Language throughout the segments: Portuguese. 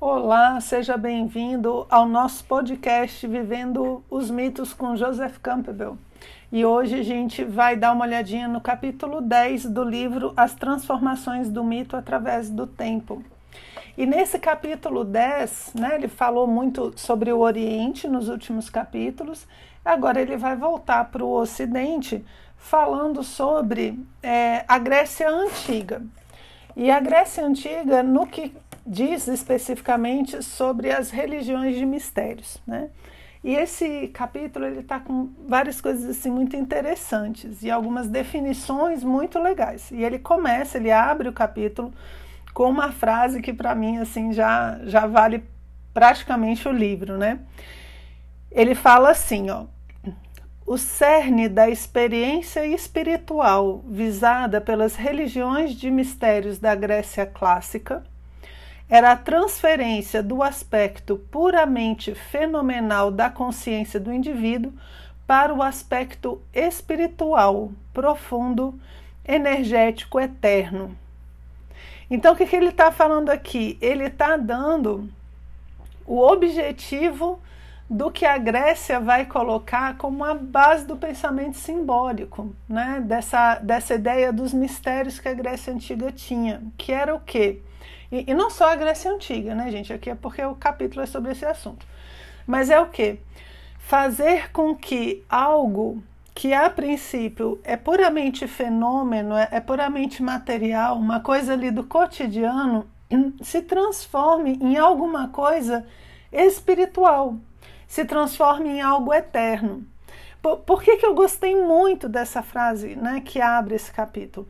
Olá, seja bem-vindo ao nosso podcast Vivendo os Mitos com Joseph Campbell. E hoje a gente vai dar uma olhadinha no capítulo 10 do livro As Transformações do Mito através do Tempo. E nesse capítulo 10, né, ele falou muito sobre o Oriente nos últimos capítulos, agora ele vai voltar para o Ocidente falando sobre é, a Grécia Antiga. E a Grécia Antiga, no que diz especificamente sobre as religiões de mistérios, né? E esse capítulo ele está com várias coisas assim muito interessantes e algumas definições muito legais. E ele começa, ele abre o capítulo com uma frase que para mim assim já já vale praticamente o livro, né? Ele fala assim, ó: o cerne da experiência espiritual visada pelas religiões de mistérios da Grécia clássica era a transferência do aspecto puramente fenomenal da consciência do indivíduo para o aspecto espiritual, profundo, energético, eterno. Então, o que, que ele está falando aqui? Ele está dando o objetivo do que a Grécia vai colocar como a base do pensamento simbólico, né? dessa, dessa ideia dos mistérios que a Grécia Antiga tinha, que era o quê? E, e, não só a Grécia Antiga, né, gente? Aqui é porque o capítulo é sobre esse assunto. Mas é o que? Fazer com que algo que a princípio é puramente fenômeno, é, é puramente material, uma coisa ali do cotidiano, se transforme em alguma coisa espiritual, se transforme em algo eterno. Por, por que, que eu gostei muito dessa frase né, que abre esse capítulo?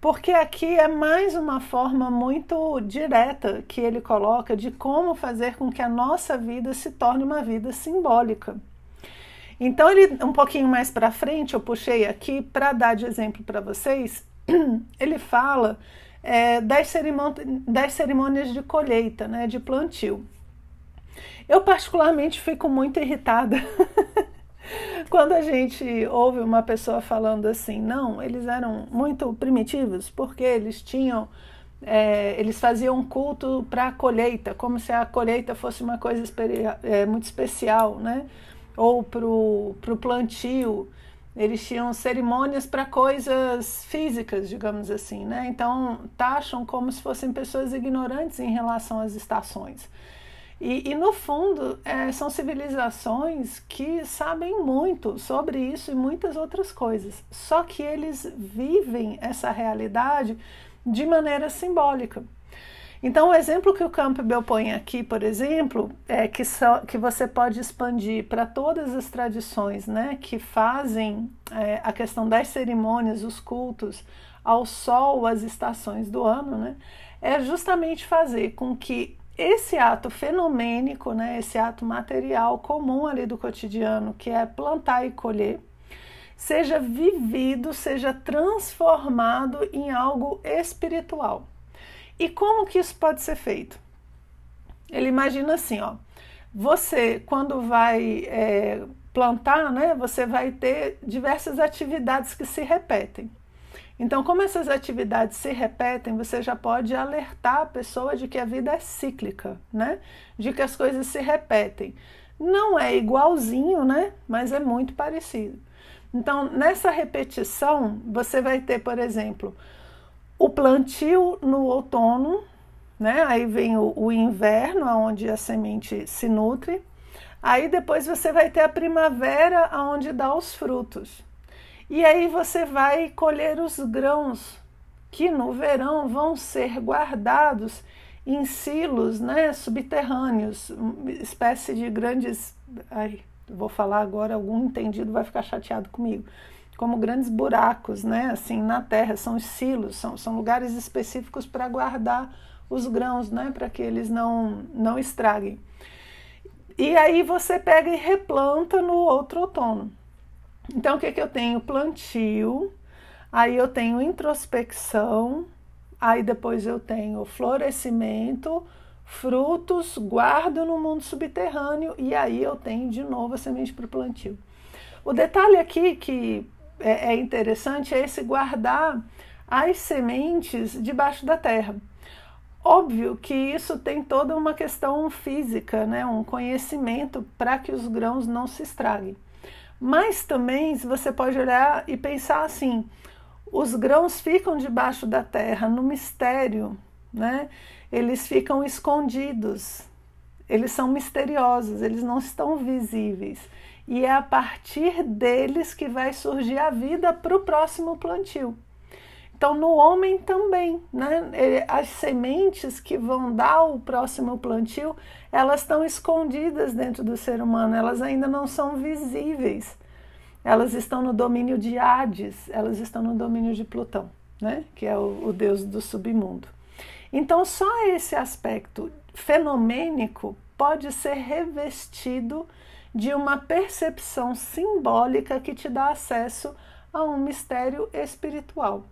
porque aqui é mais uma forma muito direta que ele coloca de como fazer com que a nossa vida se torne uma vida simbólica. Então, ele um pouquinho mais para frente, eu puxei aqui para dar de exemplo para vocês, ele fala é, das, cerimônias, das cerimônias de colheita, né, de plantio. Eu, particularmente, fico muito irritada Quando a gente ouve uma pessoa falando assim, não, eles eram muito primitivos porque eles tinham, é, eles faziam culto para a colheita, como se a colheita fosse uma coisa é, muito especial, né? Ou para o plantio, eles tinham cerimônias para coisas físicas, digamos assim, né? Então taxam como se fossem pessoas ignorantes em relação às estações. E, e no fundo, é, são civilizações que sabem muito sobre isso e muitas outras coisas. Só que eles vivem essa realidade de maneira simbólica. Então, o exemplo que o Campbell põe aqui, por exemplo, é que, só, que você pode expandir para todas as tradições né, que fazem é, a questão das cerimônias, os cultos ao sol, as estações do ano, né, é justamente fazer com que esse ato fenomênico, né, esse ato material comum ali do cotidiano, que é plantar e colher, seja vivido, seja transformado em algo espiritual. E como que isso pode ser feito? Ele imagina assim, ó, você quando vai é, plantar, né, você vai ter diversas atividades que se repetem. Então, como essas atividades se repetem, você já pode alertar a pessoa de que a vida é cíclica, né? De que as coisas se repetem. Não é igualzinho, né? Mas é muito parecido. Então, nessa repetição, você vai ter, por exemplo, o plantio no outono, né? Aí vem o, o inverno, onde a semente se nutre. Aí depois você vai ter a primavera, onde dá os frutos. E aí você vai colher os grãos que no verão vão ser guardados em silos né, subterrâneos, espécie de grandes. Ai, vou falar agora, algum entendido vai ficar chateado comigo. Como grandes buracos, né? Assim, na terra, são os silos, são, são lugares específicos para guardar os grãos, né? Para que eles não, não estraguem. E aí você pega e replanta no outro outono. Então, o que, que eu tenho? Plantio, aí eu tenho introspecção, aí depois eu tenho florescimento, frutos, guardo no mundo subterrâneo e aí eu tenho de novo a semente para o plantio. O detalhe aqui que é, é interessante é esse guardar as sementes debaixo da terra. Óbvio que isso tem toda uma questão física, né? um conhecimento para que os grãos não se estraguem. Mas também você pode olhar e pensar assim: os grãos ficam debaixo da terra no mistério, né? eles ficam escondidos, eles são misteriosos, eles não estão visíveis. E é a partir deles que vai surgir a vida para o próximo plantio. Então, no homem também, né? As sementes que vão dar o próximo plantio, elas estão escondidas dentro do ser humano, elas ainda não são visíveis. Elas estão no domínio de Hades, elas estão no domínio de Plutão, né? Que é o, o deus do submundo. Então, só esse aspecto fenomênico pode ser revestido de uma percepção simbólica que te dá acesso a um mistério espiritual.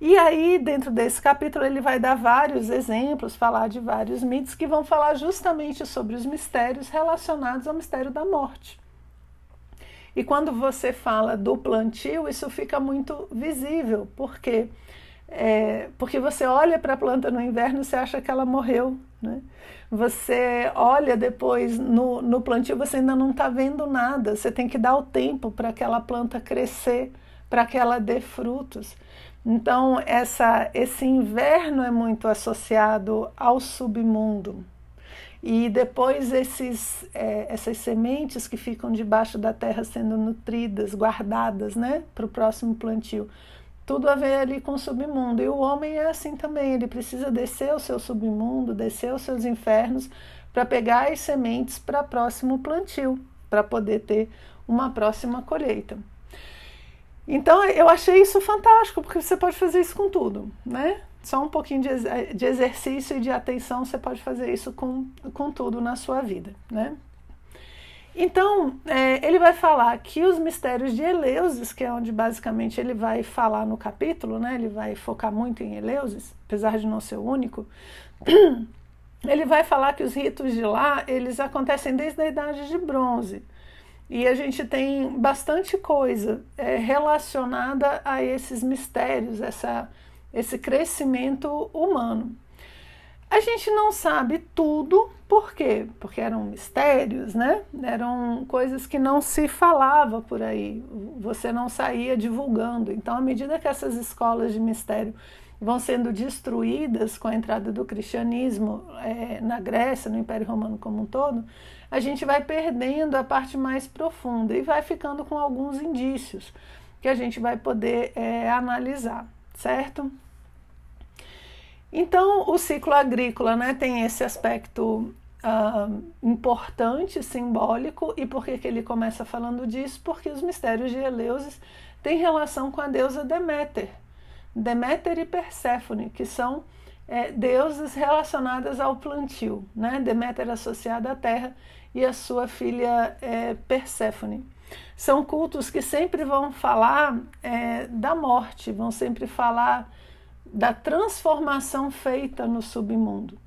E aí, dentro desse capítulo, ele vai dar vários exemplos, falar de vários mitos que vão falar justamente sobre os mistérios relacionados ao mistério da morte. E quando você fala do plantio, isso fica muito visível, porque é, porque você olha para a planta no inverno e você acha que ela morreu. Né? Você olha depois no, no plantio, você ainda não está vendo nada. Você tem que dar o tempo para aquela planta crescer, para que ela dê frutos. Então, essa, esse inverno é muito associado ao submundo. E depois esses, é, essas sementes que ficam debaixo da terra sendo nutridas, guardadas né, para o próximo plantio tudo a ver ali com o submundo. E o homem é assim também, ele precisa descer o seu submundo, descer os seus infernos para pegar as sementes para próximo plantio, para poder ter uma próxima colheita. Então eu achei isso fantástico, porque você pode fazer isso com tudo, né? Só um pouquinho de, de exercício e de atenção, você pode fazer isso com, com tudo na sua vida, né? Então, é, ele vai falar que os mistérios de Eleusis, que é onde basicamente ele vai falar no capítulo, né? ele vai focar muito em Eleusis, apesar de não ser o único, ele vai falar que os ritos de lá, eles acontecem desde a Idade de Bronze. E a gente tem bastante coisa é, relacionada a esses mistérios, essa, esse crescimento humano. A gente não sabe tudo, por quê? Porque eram mistérios, né? Eram coisas que não se falava por aí, você não saía divulgando. Então, à medida que essas escolas de mistério vão sendo destruídas com a entrada do cristianismo é, na Grécia, no Império Romano como um todo, a gente vai perdendo a parte mais profunda e vai ficando com alguns indícios que a gente vai poder é, analisar, certo? Então, o ciclo agrícola né, tem esse aspecto uh, importante, simbólico, e por que, que ele começa falando disso? Porque os mistérios de Eleusis têm relação com a deusa Deméter, Deméter e Perséfone, que são é, deuses relacionadas ao plantio, né? Deméter associada à terra e a sua filha é, Perséfone. São cultos que sempre vão falar é, da morte, vão sempre falar da transformação feita no submundo.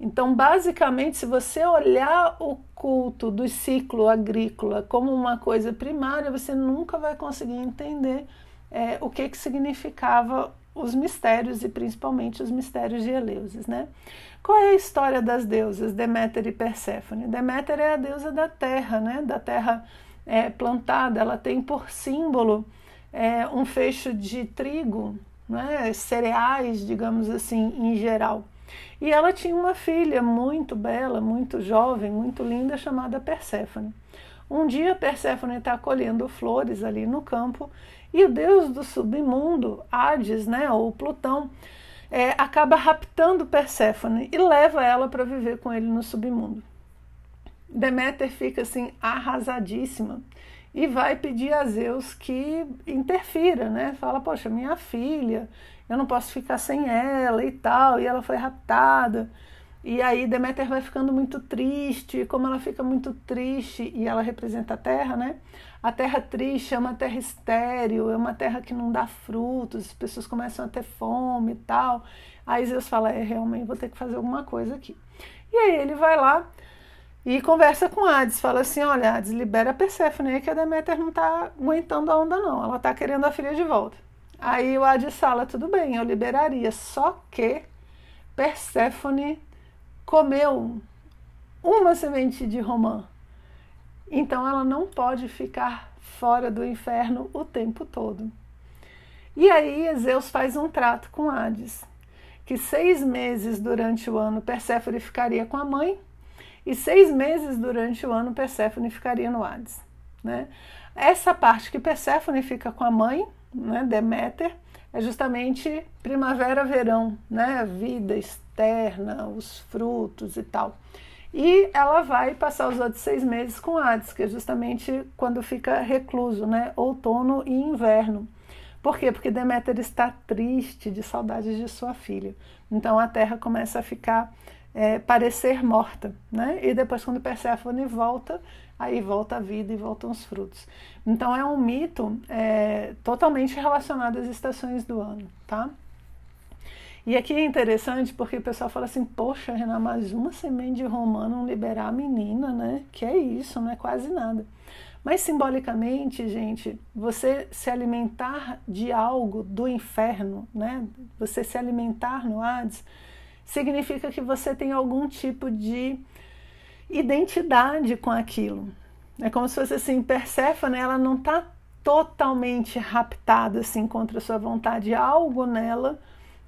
Então, basicamente, se você olhar o culto do ciclo agrícola como uma coisa primária, você nunca vai conseguir entender é, o que, que significava os mistérios e principalmente os mistérios de Eleusis, né? Qual é a história das deusas Deméter e Perséfone? Deméter é a deusa da terra, né? Da terra é, plantada. Ela tem por símbolo é, um fecho de trigo né, cereais, digamos assim, em geral. E ela tinha uma filha muito bela, muito jovem, muito linda, chamada Perséfone. Um dia Perséfone está colhendo flores ali no campo e o deus do submundo, Hades, né, ou Plutão, é, acaba raptando Perséfone e leva ela para viver com ele no submundo. Deméter fica assim arrasadíssima e vai pedir a Zeus que interfira, né? Fala, poxa, minha filha, eu não posso ficar sem ela e tal, e ela foi raptada. E aí Deméter vai ficando muito triste, e como ela fica muito triste, e ela representa a terra, né? A terra triste é uma terra estéril, é uma terra que não dá frutos, as pessoas começam a ter fome e tal. Aí Zeus fala, é, realmente vou ter que fazer alguma coisa aqui. E aí ele vai lá, e conversa com Hades, fala assim, olha, Hades, libera a Perséfone aí que a Deméter não tá aguentando a onda não, ela tá querendo a filha de volta. Aí o Hades fala, tudo bem, eu liberaria, só que Perséfone comeu uma semente de romã. Então ela não pode ficar fora do inferno o tempo todo. E aí Zeus faz um trato com Hades, que seis meses durante o ano Perséfone ficaria com a mãe e seis meses durante o ano Perséfone ficaria no Hades. Né? Essa parte que Perséfone fica com a mãe, né, Deméter, é justamente primavera, verão, né, vida externa, os frutos e tal. E ela vai passar os outros seis meses com Hades, que é justamente quando fica recluso, né, outono e inverno. Por quê? Porque Deméter está triste de saudades de sua filha. Então a terra começa a ficar, é, parecer morta, né? E depois quando Perséfone volta, aí volta a vida e voltam os frutos. Então é um mito é, totalmente relacionado às estações do ano, tá? E aqui é interessante porque o pessoal fala assim, poxa, Renan, mais uma semente de não liberar a menina, né? Que é isso, não é quase nada. Mas simbolicamente, gente, você se alimentar de algo do inferno, né? Você se alimentar no Hades, significa que você tem algum tipo de identidade com aquilo. É como se fosse assim, Perséfone, ela não está totalmente raptada assim contra a sua vontade, algo nela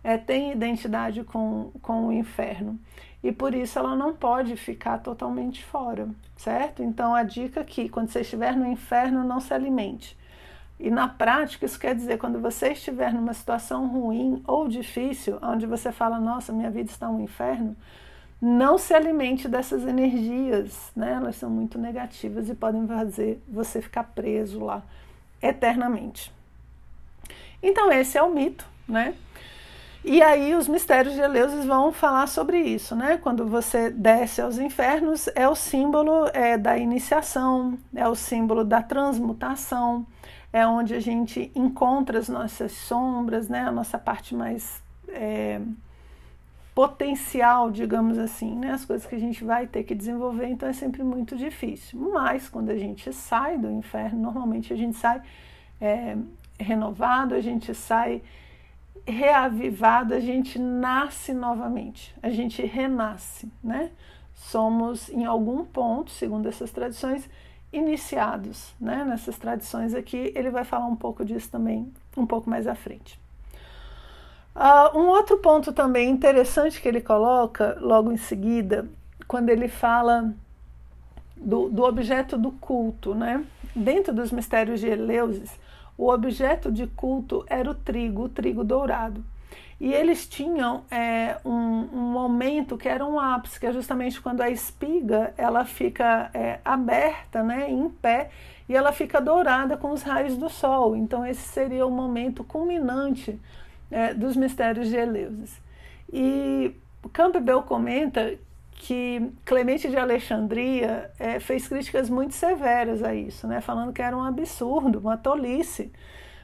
é, tem identidade com, com o inferno. E por isso ela não pode ficar totalmente fora, certo? Então a dica aqui, quando você estiver no inferno, não se alimente. E na prática, isso quer dizer, quando você estiver numa situação ruim ou difícil, onde você fala, nossa, minha vida está um inferno, não se alimente dessas energias, né? Elas são muito negativas e podem fazer você ficar preso lá eternamente. Então esse é o mito, né? E aí os mistérios de Eleusis vão falar sobre isso, né? Quando você desce aos infernos, é o símbolo é, da iniciação, é o símbolo da transmutação, é onde a gente encontra as nossas sombras, né? A nossa parte mais é, potencial, digamos assim, né? As coisas que a gente vai ter que desenvolver, então é sempre muito difícil. Mas quando a gente sai do inferno, normalmente a gente sai é, renovado, a gente sai reavivado, a gente nasce novamente, a gente renasce, né? Somos, em algum ponto, segundo essas tradições, iniciados, né? Nessas tradições aqui, ele vai falar um pouco disso também, um pouco mais à frente. Uh, um outro ponto também interessante que ele coloca logo em seguida, quando ele fala do, do objeto do culto, né? Dentro dos mistérios de Eleusis, o objeto de culto era o trigo, o trigo dourado. E eles tinham é, um, um, momento que era um ápice, que é justamente quando a espiga ela fica é, aberta, né, em pé, e ela fica dourada com os raios do sol. Então esse seria o momento culminante é, dos mistérios de Eleusis. E Campbell comenta que Clemente de Alexandria é, fez críticas muito severas a isso, né? falando que era um absurdo, uma tolice,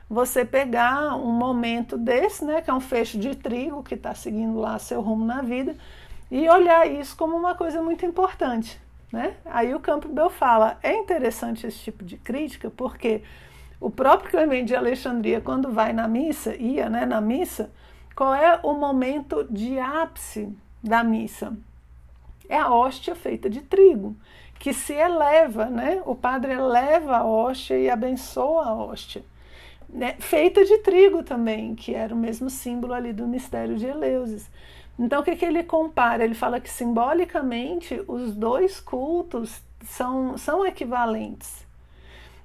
você pegar um momento desse, né, que é um feixe de trigo que está seguindo lá seu rumo na vida, e olhar isso como uma coisa muito importante. Né? Aí o Campbell fala, é interessante esse tipo de crítica, porque o próprio Clemente de Alexandria, quando vai na missa, ia né, na missa, qual é o momento de ápice da missa? É a hóstia feita de trigo, que se eleva, né? O padre eleva a hóstia e abençoa a hóstia. Né? Feita de trigo também, que era o mesmo símbolo ali do mistério de Eleusis. Então, o que, que ele compara? Ele fala que simbolicamente os dois cultos são, são equivalentes.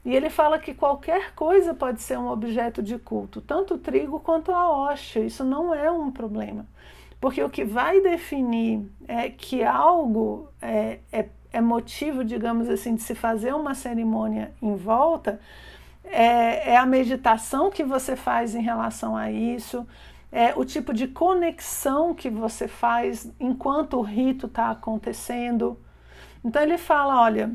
E ele fala que qualquer coisa pode ser um objeto de culto, tanto o trigo quanto a hóstia. Isso não é um problema. Porque o que vai definir é que algo é, é, é motivo, digamos assim, de se fazer uma cerimônia em volta é, é, a meditação que você faz em relação a isso, é o tipo de conexão que você faz enquanto o rito está acontecendo. Então ele fala, olha,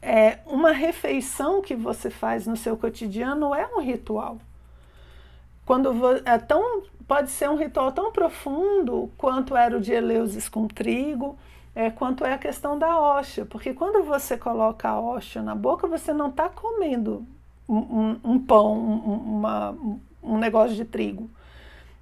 é, uma refeição que você faz no seu cotidiano é um ritual. Quando é tão pode ser um ritual tão profundo quanto era o de Eleusis com trigo, é, quanto é a questão da hóstia, porque quando você coloca a hóstia na boca, você não está comendo um, um, pão, um, uma, um negócio de trigo.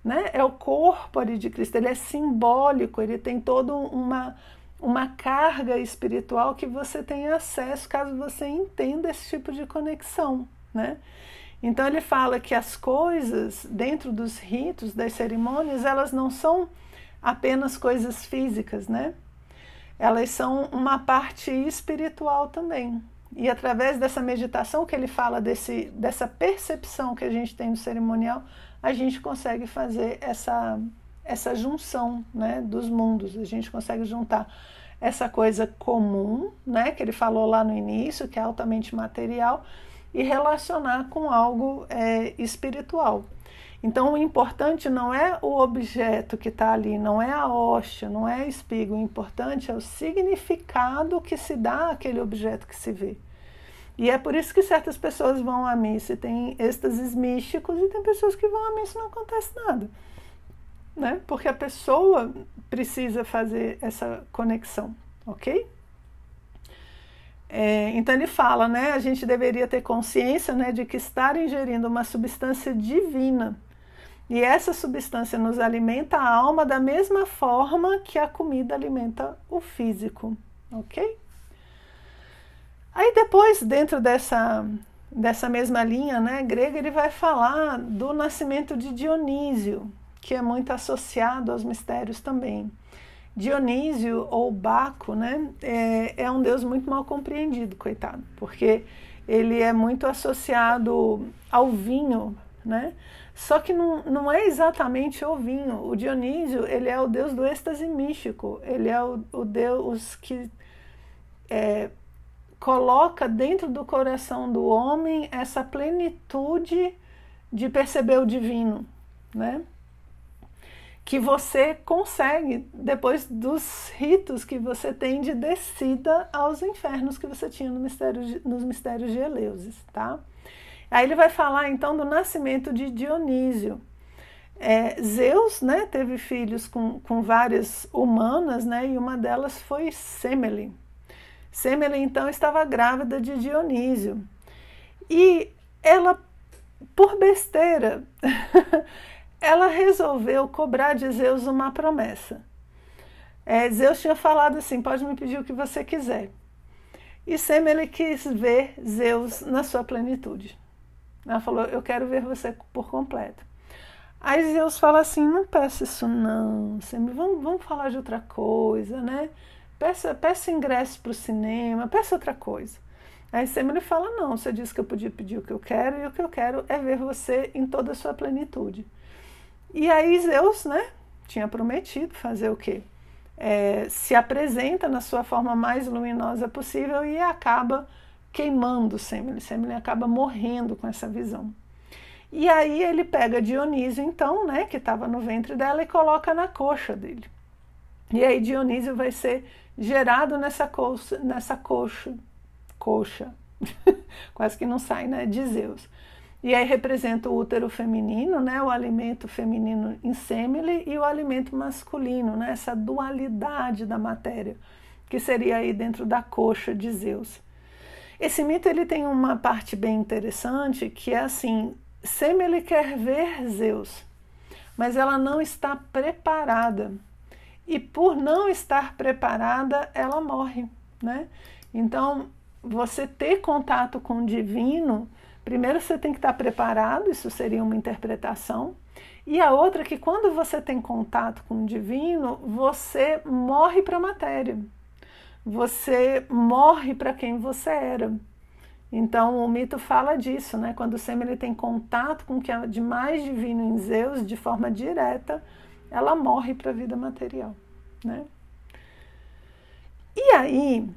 Né? É o corpo ali de Cristo, ele é simbólico, ele tem toda uma, uma carga espiritual que você tem acesso caso você entenda esse tipo de conexão. Né? Então ele fala que as coisas dentro dos ritos, das cerimônias, elas não são apenas coisas físicas, né? Elas são uma parte espiritual também. E através dessa meditação que ele fala desse, dessa percepção que a gente tem no cerimonial, a gente consegue fazer essa, essa junção né, dos mundos. A gente consegue juntar essa coisa comum, né, que ele falou lá no início, que é altamente material, e relacionar com algo é, espiritual. Então, o importante não é o objeto que está ali, não é a hóstia, não é a espiga. O importante é o significado que se dá àquele objeto que se vê. E é por isso que certas pessoas vão à missa e têm êxtases místicos, e tem pessoas que vão à missa e não acontece nada. Né? Porque a pessoa precisa fazer essa conexão, ok? É, então ele fala, né, a gente deveria ter consciência né, de que estar ingerindo uma substância divina e essa substância nos alimenta a alma da mesma forma que a comida alimenta o físico, ok? Aí depois, dentro dessa, dessa mesma linha né, grega, ele vai falar do nascimento de Dionísio, que é muito associado aos mistérios também. Dionísio ou Baco né, é, é um deus muito mal compreendido, coitado, porque ele é muito associado ao vinho, né? Só que não, não é exatamente o vinho. O Dionísio, ele é o deus do êxtase místico. Ele é o, o deus que é, coloca dentro do coração do homem essa plenitude de perceber o divino, né? Que você consegue depois dos ritos que você tem de descida aos infernos que você tinha no mistério de, nos mistérios de Eleusis, tá? Aí ele vai falar então do nascimento de Dionísio. É, Zeus né, teve filhos com, com várias humanas, né, e uma delas foi Semele. Semele então estava grávida de Dionísio. E ela, por besteira, ela resolveu cobrar de Zeus uma promessa. É, Zeus tinha falado assim: pode me pedir o que você quiser. E Semele quis ver Zeus na sua plenitude. Ela falou: Eu quero ver você por completo. Aí Zeus fala assim: Não peça isso, não. Vamos, vamos falar de outra coisa, né? Peça, peça ingresso para o cinema, peça outra coisa. Aí Semele fala: Não, você disse que eu podia pedir o que eu quero e o que eu quero é ver você em toda a sua plenitude. E aí Zeus, né? Tinha prometido fazer o quê? É, se apresenta na sua forma mais luminosa possível e acaba queimando Semele. Semele acaba morrendo com essa visão. E aí ele pega Dionísio, então, né, que estava no ventre dela, e coloca na coxa dele. E aí Dionísio vai ser gerado nessa coxa, nessa coxa, coxa, quase que não sai, né, de Zeus. E aí representa o útero feminino, né, o alimento feminino em Semele e o alimento masculino, né, essa dualidade da matéria, que seria aí dentro da coxa de Zeus. Esse mito ele tem uma parte bem interessante que é assim: Semele quer ver Zeus, mas ela não está preparada. E por não estar preparada, ela morre, né? Então, você ter contato com o divino, primeiro você tem que estar preparado, isso seria uma interpretação. E a outra é que quando você tem contato com o divino, você morre para a matéria você morre para quem você era. Então o mito fala disso, né? Quando o Semele tem contato com o que há de mais divino em Zeus, de forma direta, ela morre para a vida material, né? E aí,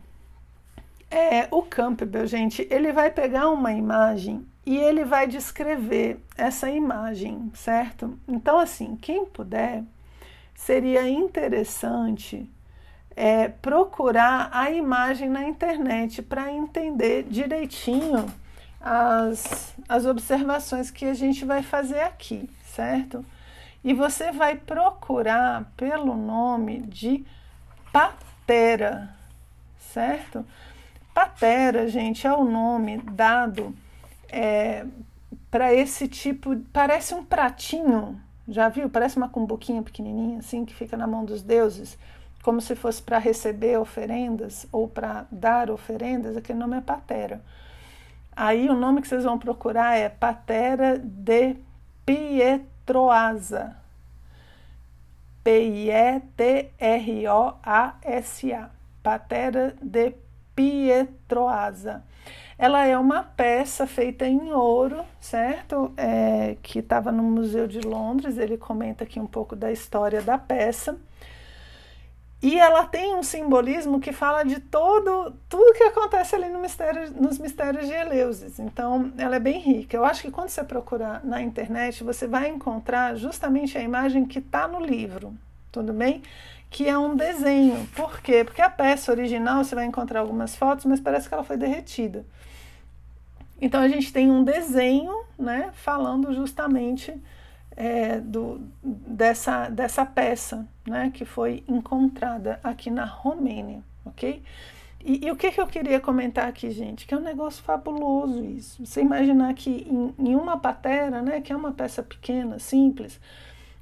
é, o Campbell, gente, ele vai pegar uma imagem e ele vai descrever essa imagem, certo? Então, assim, quem puder, seria interessante é, procurar a imagem na internet para entender direitinho as, as observações que a gente vai fazer aqui, certo? E você vai procurar pelo nome de patera, certo? Patera, gente, é o nome dado é, para esse tipo, parece um pratinho, já viu? Parece uma cumbuquinha pequenininha assim que fica na mão dos deuses, como se fosse para receber oferendas ou para dar oferendas. Aquele nome é patera. Aí o nome que vocês vão procurar é Patera de Pietroasa. P-I-E-T-R-O-A-S-A. Patera de Pietroasa. Ela é uma peça feita em ouro, certo? É, que estava no Museu de Londres. Ele comenta aqui um pouco da história da peça. E ela tem um simbolismo que fala de todo tudo que acontece ali no mistério, nos mistérios de Eleusis. Então, ela é bem rica. Eu acho que quando você procurar na internet, você vai encontrar justamente a imagem que está no livro, tudo bem? Que é um desenho. Por quê? Porque a peça original você vai encontrar algumas fotos, mas parece que ela foi derretida. Então a gente tem um desenho, né, falando justamente é, do, dessa, dessa peça né, que foi encontrada aqui na Romênia, ok? E, e, o que, que eu queria comentar aqui, gente? Que é um negócio fabuloso isso. Você imaginar que em, em uma patera, né, que é uma peça pequena, simples,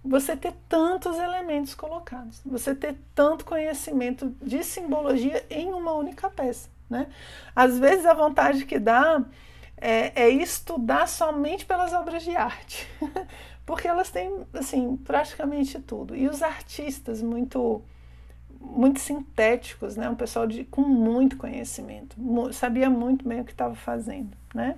você ter tantos elementos colocados, você ter tanto conhecimento de simbologia em uma única peça, né? Às vezes a vontade que dá é, é estudar somente pelas obras de arte. porque elas têm assim praticamente tudo e os artistas muito muito sintéticos né um pessoal de com muito conhecimento sabia muito bem o que estava fazendo né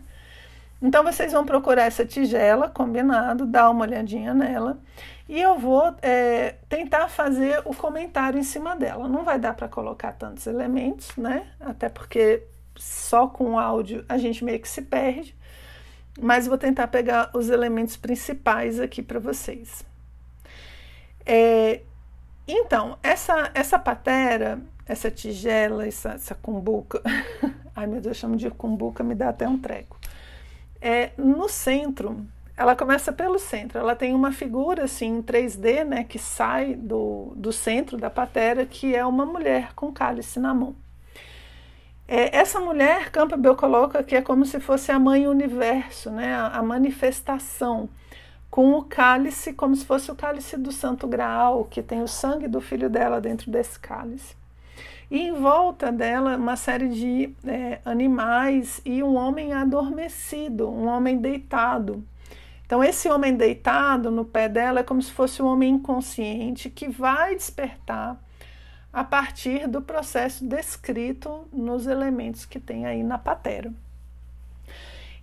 então vocês vão procurar essa tigela combinado dar uma olhadinha nela e eu vou é, tentar fazer o comentário em cima dela não vai dar para colocar tantos elementos né até porque só com o áudio a gente meio que se perde mas vou tentar pegar os elementos principais aqui para vocês. É, então, essa, essa patera, essa tigela, essa, essa cumbuca, ai meu Deus, chamo de cumbuca, me dá até um treco. É, no centro, ela começa pelo centro, ela tem uma figura assim em 3D, né, que sai do, do centro da patera, que é uma mulher com cálice na mão. É, essa mulher, Campbell coloca que é como se fosse a mãe universo, né? a, a manifestação, com o cálice, como se fosse o cálice do Santo Graal, que tem o sangue do filho dela dentro desse cálice. E em volta dela, uma série de é, animais e um homem adormecido, um homem deitado. Então, esse homem deitado no pé dela é como se fosse um homem inconsciente que vai despertar a partir do processo descrito nos elementos que tem aí na patera.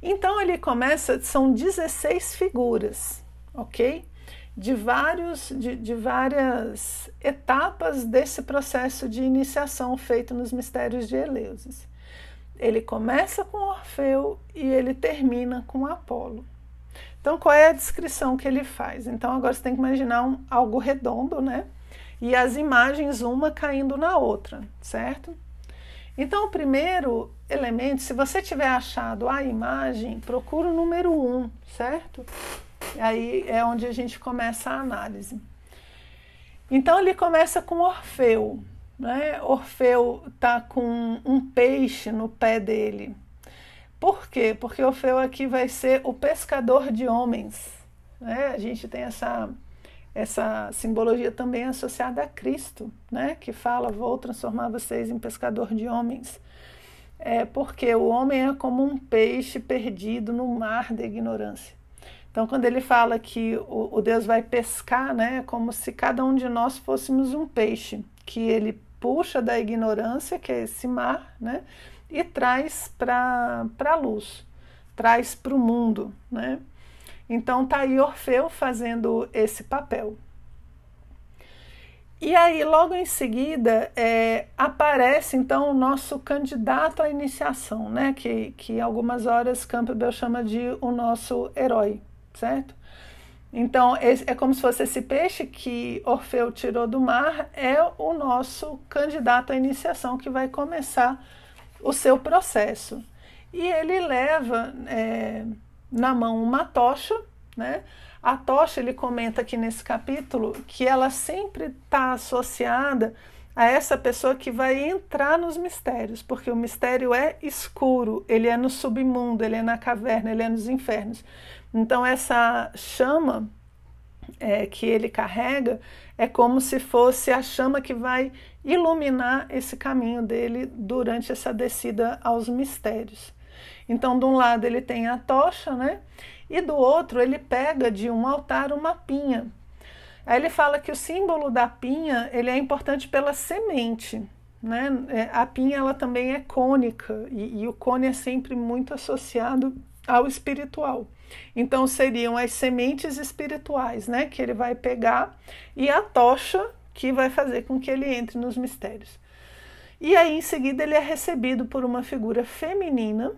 Então ele começa, são 16 figuras, ok? De, vários, de, de várias etapas desse processo de iniciação feito nos mistérios de Eleusis. Ele começa com Orfeu e ele termina com Apolo. Então, qual é a descrição que ele faz? Então, agora você tem que imaginar um, algo redondo, né? e as imagens uma caindo na outra, certo? Então, o primeiro elemento, se você tiver achado a imagem, procura o número 1, um, certo? Aí é onde a gente começa a análise. Então, ele começa com Orfeu. Né? Orfeu está com um peixe no pé dele. Por quê? Porque Orfeu aqui vai ser o pescador de homens. Né? A gente tem essa essa simbologia também associada a Cristo, né? que fala: Vou transformar vocês em pescador de homens. É porque o homem é como um peixe perdido no mar da ignorância. Então, quando ele fala que o, o Deus vai pescar, né, é como se cada um de nós fôssemos um peixe, que ele puxa da ignorância, que é esse mar, né, e traz para a luz, traz para o mundo. Né? Então tá aí Orfeu fazendo esse papel. E aí, logo em seguida, é, aparece então o nosso candidato à iniciação, né? Que, que algumas horas Campbell chama de o nosso herói, certo? Então, é como se fosse esse peixe que Orfeu tirou do mar, é o nosso candidato à iniciação que vai começar o seu processo. E ele leva. É, na mão uma tocha, né? A tocha, ele comenta aqui nesse capítulo que ela sempre está associada a essa pessoa que vai entrar nos mistérios, porque o mistério é escuro, ele é no submundo, ele é na caverna, ele é nos infernos. Então, essa chama é, que ele carrega é como se fosse a chama que vai iluminar esse caminho dele durante essa descida aos mistérios. Então, de um lado ele tem a tocha, né? E do outro ele pega de um altar uma pinha. Aí ele fala que o símbolo da pinha ele é importante pela semente, né? É, a pinha ela também é cônica e, e o cone é sempre muito associado ao espiritual. Então seriam as sementes espirituais, né, que ele vai pegar e a tocha que vai fazer com que ele entre nos mistérios. E aí em seguida ele é recebido por uma figura feminina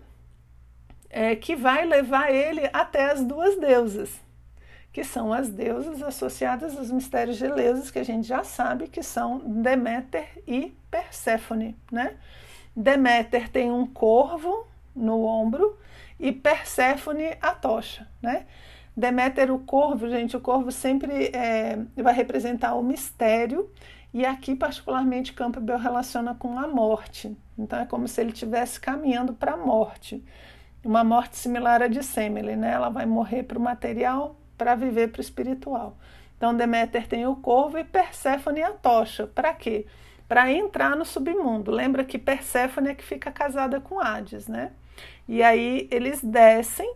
é, que vai levar ele até as duas deusas, que são as deusas associadas aos mistérios de que a gente já sabe que são Deméter e Perséfone, né? Deméter tem um corvo no ombro e Perséfone a tocha, né? Deméter, o corvo, gente, o corvo sempre é, vai representar o mistério e aqui, particularmente, Campbell relaciona com a morte. Então, é como se ele estivesse caminhando para a morte. Uma morte similar à de Semele, né? Ela vai morrer para o material para viver para o espiritual. Então, Deméter tem o corvo e Perséfone a tocha. Para quê? Para entrar no submundo. Lembra que Perséfone é que fica casada com Hades, né? E aí eles descem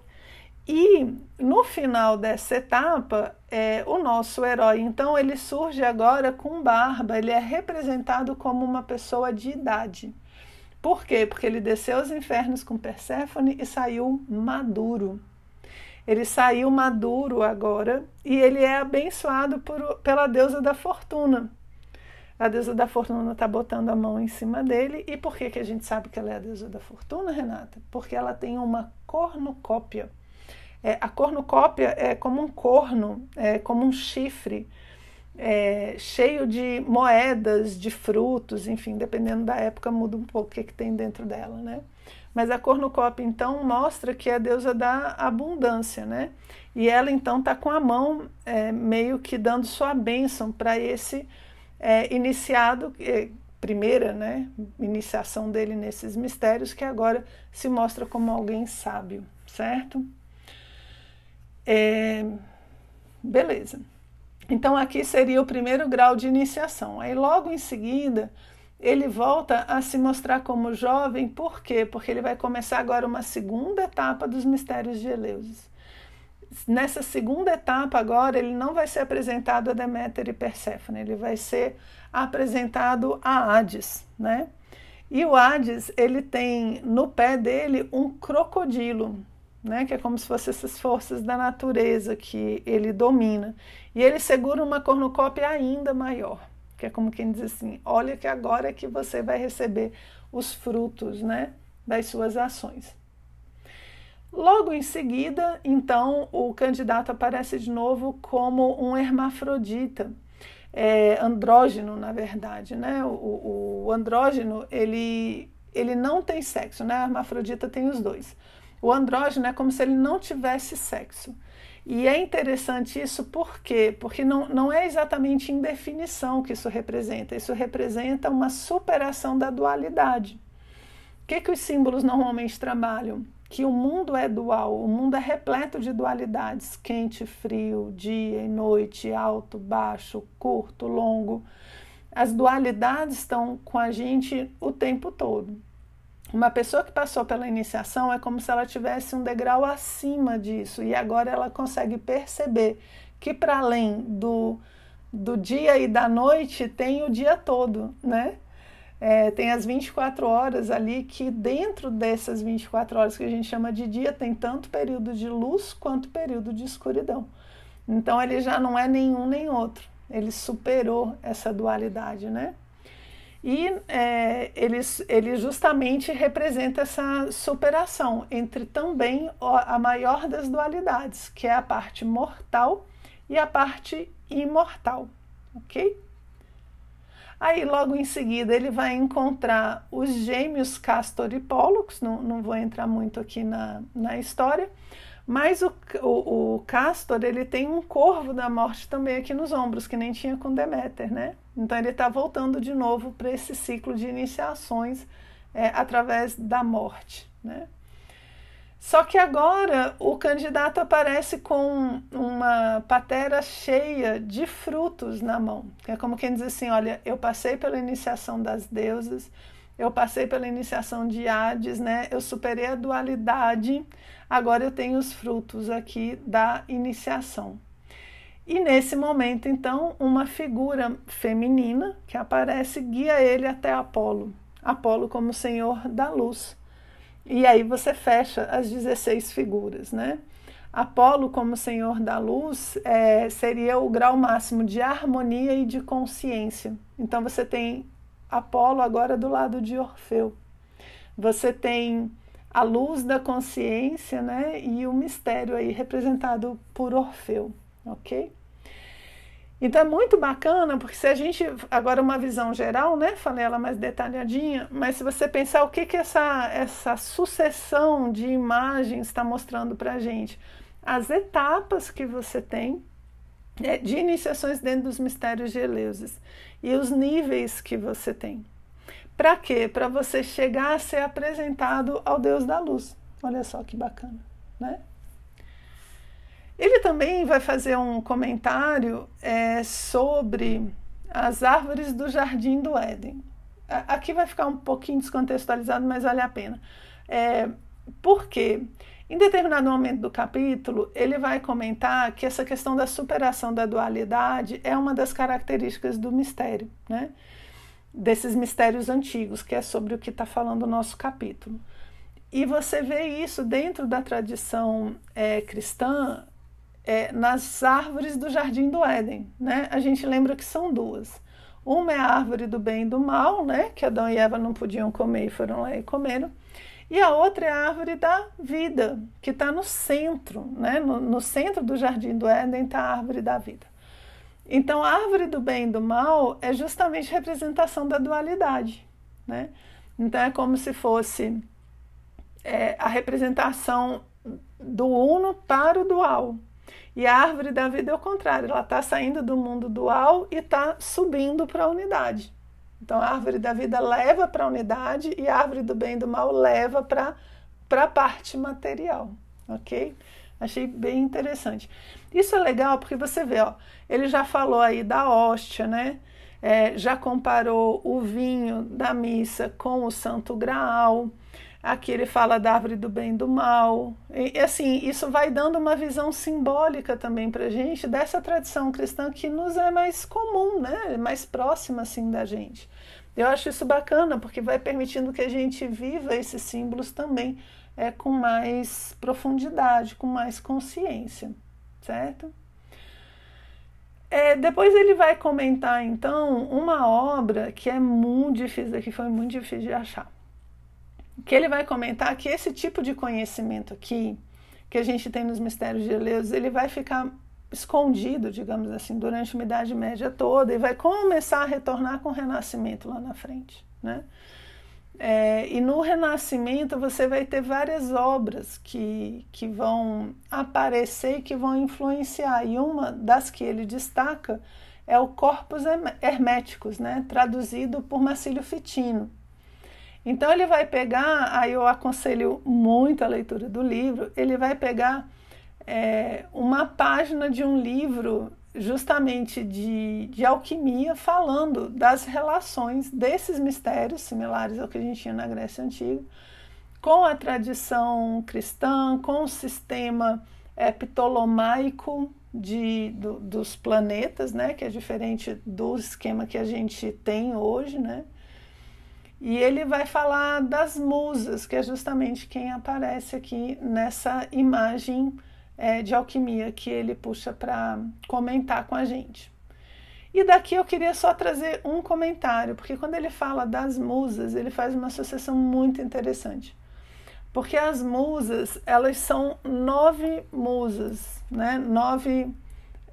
e no final dessa etapa, é, o nosso herói, então, ele surge agora com barba, ele é representado como uma pessoa de idade. Por quê? Porque ele desceu aos infernos com Perséfone e saiu maduro. Ele saiu maduro agora e ele é abençoado por, pela deusa da fortuna. A deusa da fortuna está botando a mão em cima dele. E por que, que a gente sabe que ela é a deusa da fortuna, Renata? Porque ela tem uma cornucópia. É, a cornucópia é como um corno, é como um chifre, é, cheio de moedas, de frutos, enfim, dependendo da época, muda um pouco o que, que tem dentro dela, né? Mas a cornucópia, então, mostra que é a deusa da abundância, né? E ela, então, está com a mão é, meio que dando sua bênção para esse é, iniciado, é, primeira né, iniciação dele nesses mistérios, que agora se mostra como alguém sábio, certo? É, beleza. Então aqui seria o primeiro grau de iniciação. Aí logo em seguida ele volta a se mostrar como jovem, por quê? Porque ele vai começar agora uma segunda etapa dos mistérios de Eleusis nessa segunda etapa agora ele não vai ser apresentado a Deméter e Perséfone, ele vai ser apresentado a Hades, né? E o Hades, ele tem no pé dele um crocodilo, né, que é como se fossem essas forças da natureza que ele domina. E ele segura uma cornucópia ainda maior, que é como quem diz assim: olha que agora é que você vai receber os frutos, né, das suas ações. Logo em seguida, então, o candidato aparece de novo como um hermafrodita, é, andrógeno, na verdade, né? O, o, andrógeno, ele, ele não tem sexo, né? A hermafrodita tem os dois. O andrógeno é como se ele não tivesse sexo. E é interessante isso por quê? Porque não, não é exatamente em definição que isso representa, isso representa uma superação da dualidade. O que, que os símbolos normalmente trabalham? que o mundo é dual, o mundo é repleto de dualidades, quente, frio, dia e noite, alto, baixo, curto, longo. As dualidades estão com a gente o tempo todo. Uma pessoa que passou pela iniciação é como se ela tivesse um degrau acima disso e agora ela consegue perceber que para além do, do dia e da noite tem o dia todo, né? É, tem as 24 horas ali, que dentro dessas 24 horas que a gente chama de dia, tem tanto período de luz quanto período de escuridão. Então ele já não é nenhum nem outro, ele superou essa dualidade, né? E é, ele, ele justamente representa essa superação entre também a maior das dualidades, que é a parte mortal e a parte imortal, ok? Aí, logo em seguida, ele vai encontrar os gêmeos Castor e Pollux, não, não vou entrar muito aqui na, na história, Mas o, o, o, Castor, ele tem um corvo da morte também aqui nos ombros, que nem tinha com Deméter, né? Então ele está voltando de novo para esse ciclo de iniciações é, através da morte, né? Só que agora o candidato aparece com uma patera cheia de frutos na mão. É como quem diz assim: olha, eu passei pela iniciação das deusas, eu passei pela iniciação de Hades, né? Eu superei a dualidade, agora eu tenho os frutos aqui da iniciação. E nesse momento, então, uma figura feminina que aparece guia ele até Apolo. Apolo como senhor da luz. E aí você fecha as 16 figuras, né? Apolo, como senhor da luz, é, seria o grau máximo de harmonia e de consciência. Então você tem Apolo agora do lado de Orfeu. Você tem a luz da consciência, né, e o mistério aí representado por Orfeu, ok? Então é muito bacana, porque se a gente, agora uma visão geral, né, falei ela mais detalhadinha, mas se você pensar o que que essa, essa sucessão de imagens está mostrando para a gente, as etapas que você tem é, de iniciações dentro dos mistérios de Eleusis e os níveis que você tem. Para quê? Para você chegar a ser apresentado ao Deus da luz. Olha só que bacana, né? Ele também vai fazer um comentário é, sobre as árvores do jardim do Éden. Aqui vai ficar um pouquinho descontextualizado, mas vale a pena. É, por quê? Em determinado momento do capítulo, ele vai comentar que essa questão da superação da dualidade é uma das características do mistério, né? Desses mistérios antigos, que é sobre o que está falando o nosso capítulo. E você vê isso dentro da tradição é, cristã é, nas árvores do jardim do Éden. Né? A gente lembra que são duas. Uma é a árvore do bem e do mal, né? que Adão e Eva não podiam comer e foram lá e comeram. E a outra é a árvore da vida, que está no centro, né? No, no, centro do jardim do Éden está a árvore da vida. Então, a árvore do bem e do mal é justamente representação da dualidade, né? Então, é como se fosse é, a representação do uno para o dual. E a árvore da vida é o contrário, ela está saindo do mundo dual e está subindo para a unidade. Então, a árvore da vida leva para a unidade e a árvore do bem e do mal leva para a parte material, ok? Achei bem interessante. Isso é legal porque você vê, ó, ele já falou aí da hóstia, né? É, já comparou o vinho da missa com o Santo Graal. Aqui ele fala da árvore do bem e do mal. E assim, isso vai dando uma visão simbólica também para a gente dessa tradição cristã que nos é mais comum, né? mais próxima assim da gente. Eu acho isso bacana porque vai permitindo que a gente viva esses símbolos também é, com mais profundidade, com mais consciência, certo? É, depois ele vai comentar então uma obra que é muito difícil, que foi muito difícil de achar que ele vai comentar que esse tipo de conhecimento aqui, que a gente tem nos mistérios de Eleus, ele vai ficar escondido, digamos assim, durante uma Idade Média toda e vai começar a retornar com o Renascimento lá na frente, né? É, e no Renascimento você vai ter várias obras que, que vão aparecer e que vão influenciar. E uma das que ele destaca é o Corpus Herméticos, né? traduzido por Marcílio Fitino. Então ele vai pegar, aí eu aconselho muito a leitura do livro, ele vai pegar é, uma página de um livro justamente de, de alquimia falando das relações desses mistérios similares ao que a gente tinha na Grécia Antiga com a tradição cristã, com o sistema é, ptolomaico de, do, dos planetas, né, que é diferente do esquema que a gente tem hoje, né? E ele vai falar das musas, que é justamente quem aparece aqui nessa imagem é, de alquimia que ele puxa para comentar com a gente. E daqui eu queria só trazer um comentário, porque quando ele fala das musas, ele faz uma associação muito interessante. Porque as musas, elas são nove musas, né? nove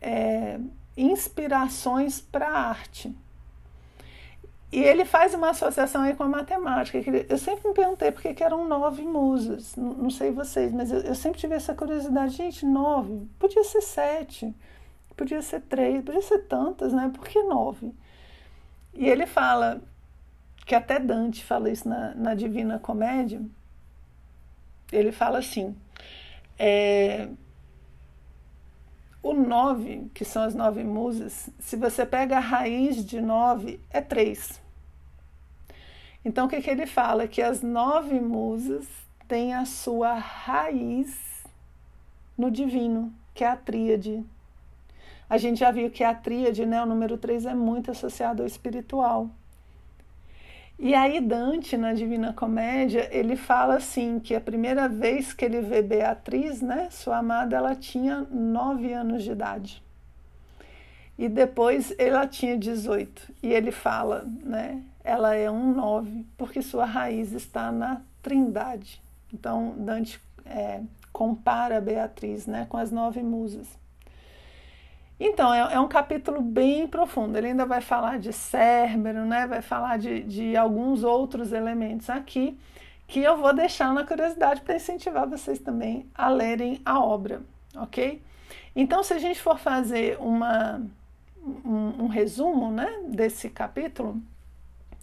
é, inspirações para a arte. E ele faz uma associação aí com a matemática. eu sempre me perguntei por que eram nove musas. Não, não sei vocês, mas eu, eu, sempre tive essa curiosidade. Gente, nove. Podia ser sete, podia ser três, podia ser tantas, né? Por que nove? E ele fala que até Dante fala isso na, na Divina Comédia. Ele fala assim: é, o nove, que são as nove musas, se você pega a raiz de nove, é três. Então, o que, que ele fala? Que as nove musas têm a sua raiz no divino, que é a tríade. A gente já viu que a tríade, né, o número três, é muito associado ao espiritual. E aí Dante, na Divina Comédia, ele fala assim, que a primeira vez que ele vê Beatriz, né, sua amada, ela tinha nove anos de idade. E depois ela tinha 18. E ele fala, né, ela é um nove, porque sua raiz está na trindade. Então, Dante é, compara Beatriz né, com as nove musas. Então, é, é, um capítulo bem profundo. Ele ainda vai falar de Cérbero, né, vai falar de, de alguns outros elementos aqui, que eu vou deixar na curiosidade para incentivar vocês também a lerem a obra, ok? Então, se a gente for fazer uma, um, um resumo né, desse capítulo,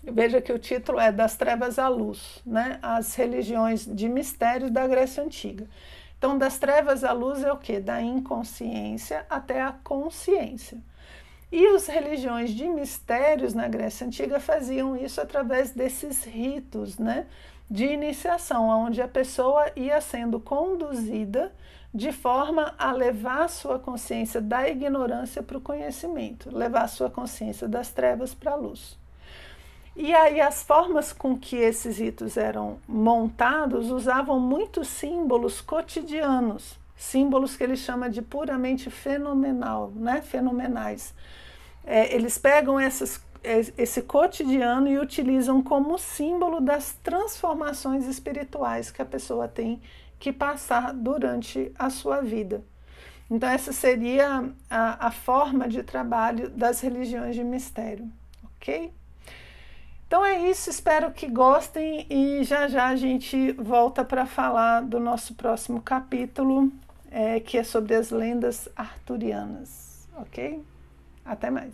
Veja que o título é Das Trevas à Luz, né? As religiões de mistérios da Grécia Antiga. Então, das trevas à luz é o que? Da inconsciência até a consciência. E as religiões de mistérios na Grécia Antiga faziam isso através desses ritos, né? De iniciação, onde a pessoa ia sendo conduzida de forma a levar sua consciência da ignorância para o conhecimento, levar sua consciência das trevas para a luz. E aí as formas com que esses ritos eram montados usavam muitos símbolos cotidianos, símbolos que ele chama de puramente fenomenal, né? fenomenais. É, eles pegam essas, esse cotidiano e utilizam como símbolo das transformações espirituais que a pessoa tem que passar durante a sua vida. Então, essa seria a, a forma de trabalho das religiões de mistério, ok? Então é isso, espero que gostem e já já a gente volta para falar do nosso próximo capítulo, é, que é sobre as lendas arturianas, ok? Até mais.